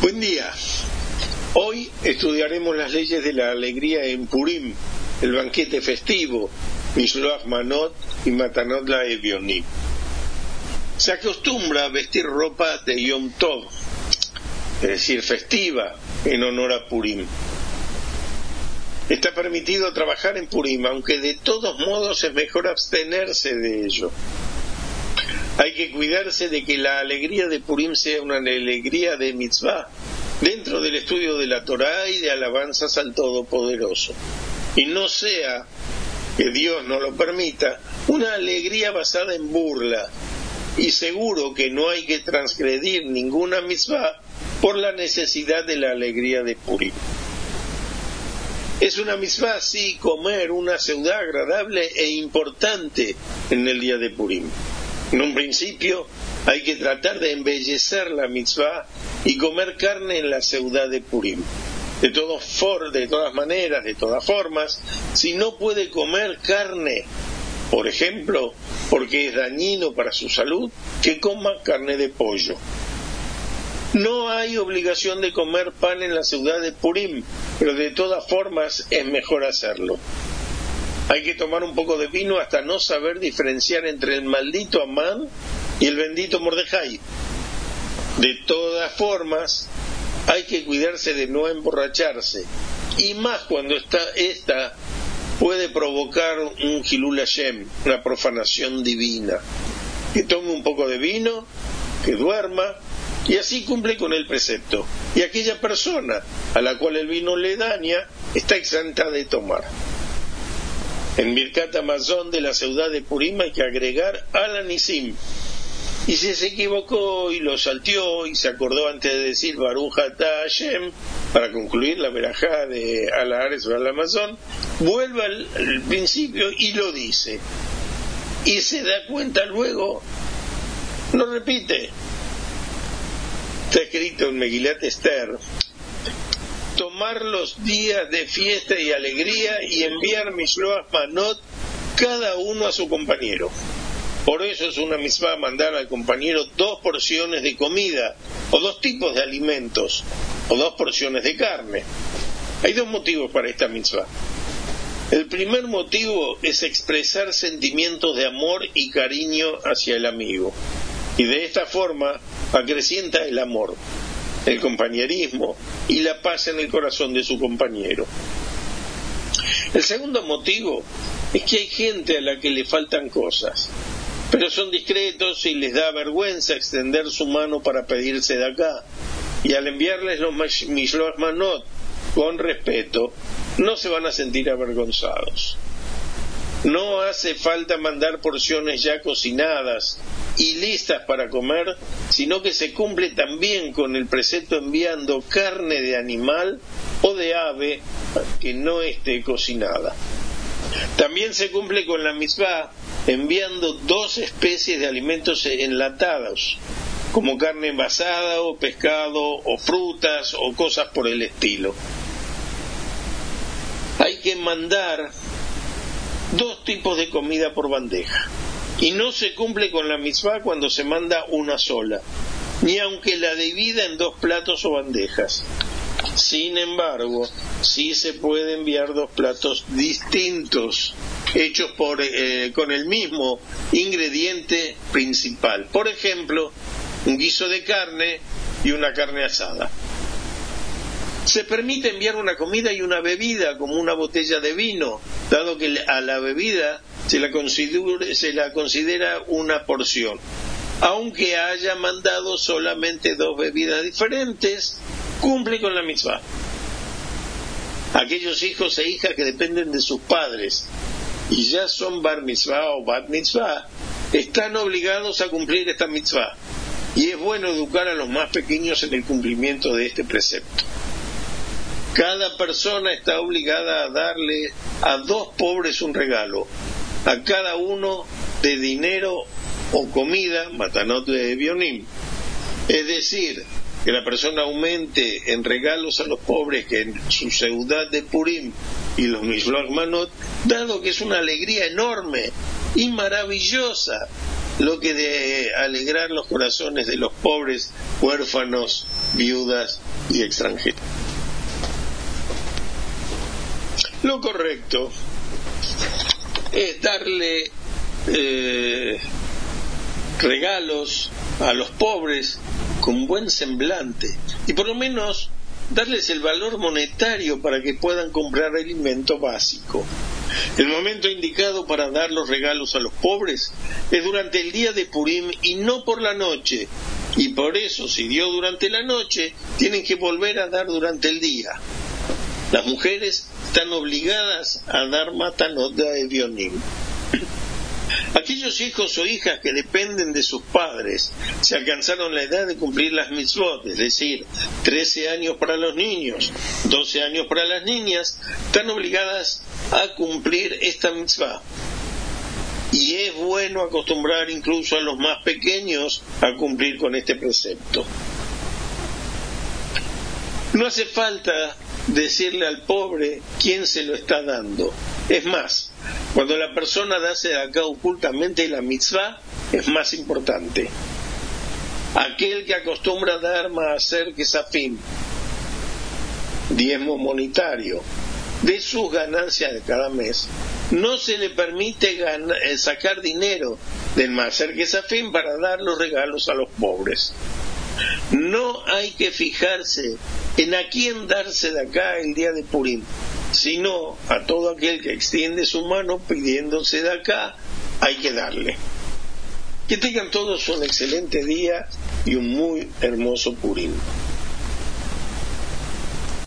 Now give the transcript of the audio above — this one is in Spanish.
Buen día. Hoy estudiaremos las leyes de la alegría en Purim, el banquete festivo, Mishloach Manot y Matanot la Evionim. Se acostumbra a vestir ropa de Yom Tov, es decir, festiva, en honor a Purim. Está permitido trabajar en Purim, aunque de todos modos es mejor abstenerse de ello. Hay que cuidarse de que la alegría de Purim sea una alegría de mitzvah, dentro del estudio de la Torá y de alabanzas al Todopoderoso. Y no sea, que Dios no lo permita, una alegría basada en burla. Y seguro que no hay que transgredir ninguna mitzvah por la necesidad de la alegría de Purim. Es una misma sí comer una ciudad agradable e importante en el día de Purim. En un principio hay que tratar de embellecer la mitzvah y comer carne en la ciudad de Purim. De, todos for, de todas maneras, de todas formas, si no puede comer carne, por ejemplo, porque es dañino para su salud, que coma carne de pollo. No hay obligación de comer pan en la ciudad de Purim, pero de todas formas es mejor hacerlo. Hay que tomar un poco de vino hasta no saber diferenciar entre el maldito Amán y el bendito Mordejai. De todas formas, hay que cuidarse de no emborracharse, y más cuando está esta puede provocar un Hilul Hashem, una profanación divina. Que tome un poco de vino, que duerma, y así cumple con el precepto. Y aquella persona a la cual el vino le daña está exenta de tomar. En Birkat Amazon de la ciudad de Purim hay que agregar Alanisim. Y si se equivocó y lo salteó y se acordó antes de decir Baruch Hashem para concluir la verajá de Alahares o al Amazon, vuelve al, principio y lo dice. Y se da cuenta luego, lo repite, está escrito en Megilat Esther, tomar los días de fiesta y alegría y enviar Mishloach Manot cada uno a su compañero. Por eso es una misma mandar al compañero dos porciones de comida, o dos tipos de alimentos, o dos porciones de carne. Hay dos motivos para esta misma. El primer motivo es expresar sentimientos de amor y cariño hacia el amigo y de esta forma acrecienta el amor, el compañerismo y la paz en el corazón de su compañero. El segundo motivo es que hay gente a la que le faltan cosas, pero son discretos y les da vergüenza extender su mano para pedirse de acá, y al enviarles los Mishloach Manot con respeto, no se van a sentir avergonzados. No hace falta mandar porciones ya cocinadas y listas para comer, sino que se cumple también con el precepto enviando carne de animal o de ave que no esté cocinada. También se cumple con la misma enviando dos especies de alimentos enlatados, como carne envasada o pescado o frutas o cosas por el estilo. Hay que mandar dos tipos de comida por bandeja. Y no se cumple con la misma cuando se manda una sola, ni aunque la divida en dos platos o bandejas. Sin embargo, sí se puede enviar dos platos distintos, hechos por, eh, con el mismo ingrediente principal. Por ejemplo, un guiso de carne y una carne asada. Se permite enviar una comida y una bebida como una botella de vino, dado que a la bebida se la, se la considera una porción. Aunque haya mandado solamente dos bebidas diferentes, cumple con la misma. Aquellos hijos e hijas que dependen de sus padres y ya son bar mitzvah o bat mitzvah, están obligados a cumplir esta mitzvah. Y es bueno educar a los más pequeños en el cumplimiento de este precepto. Cada persona está obligada a darle a dos pobres un regalo, a cada uno de dinero o comida, matanot de Bionim. Es decir, que la persona aumente en regalos a los pobres que en su ciudad de Purim y los Mishloach Manot, dado que es una alegría enorme y maravillosa lo que de alegrar los corazones de los pobres, huérfanos, viudas y extranjeros. Lo correcto es darle eh, regalos a los pobres con buen semblante y por lo menos darles el valor monetario para que puedan comprar alimento básico. El momento indicado para dar los regalos a los pobres es durante el día de Purim y no por la noche. Y por eso, si dio durante la noche, tienen que volver a dar durante el día. Las mujeres están obligadas a dar matanot de Evionim. Aquellos hijos o hijas que dependen de sus padres se alcanzaron la edad de cumplir las mitzvot, es decir, 13 años para los niños, 12 años para las niñas, están obligadas a cumplir esta mitzvah. Y es bueno acostumbrar incluso a los más pequeños a cumplir con este precepto. No hace falta decirle al pobre quién se lo está dando. Es más, cuando la persona hace acá ocultamente la mitzvah, es más importante. Aquel que acostumbra dar más hacer que fin diezmo monetario, de sus ganancias de cada mes, no se le permite eh, sacar dinero del que fin para dar los regalos a los pobres. No hay que fijarse en a quién darse de acá el día de Purim, sino a todo aquel que extiende su mano pidiéndose de acá, hay que darle. Que tengan todos un excelente día y un muy hermoso Purim.